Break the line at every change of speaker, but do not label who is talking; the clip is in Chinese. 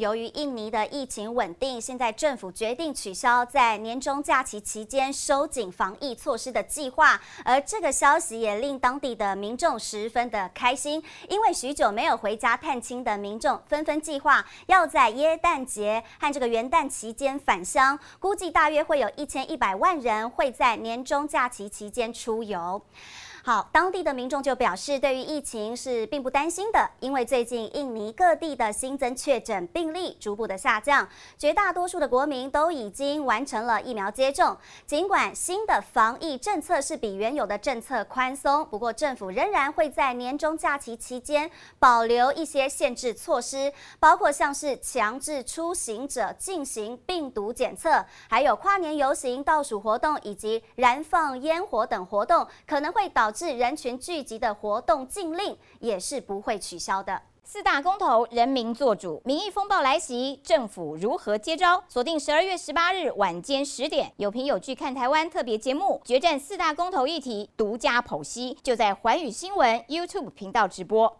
由于印尼的疫情稳定，现在政府决定取消在年终假期期间收紧防疫措施的计划，而这个消息也令当地的民众十分的开心，因为许久没有回家探亲的民众纷纷计划要在耶诞节和这个元旦期间返乡，估计大约会有一千一百万人会在年终假期期间出游。好，当地的民众就表示，对于疫情是并不担心的，因为最近印尼各地的新增确诊病例逐步的下降，绝大多数的国民都已经完成了疫苗接种。尽管新的防疫政策是比原有的政策宽松，不过政府仍然会在年终假期期间保留一些限制措施，包括像是强制出行者进行病毒检测，还有跨年游行、倒数活动以及燃放烟火等活动可能会。导致人群聚集的活动禁令也是不会取消的。
四大公投，人民做主，民意风暴来袭，政府如何接招？锁定十二月十八日晚间十点，有凭有据看台湾特别节目，决战四大公投议题，独家剖析，就在环宇新闻 YouTube 频道直播。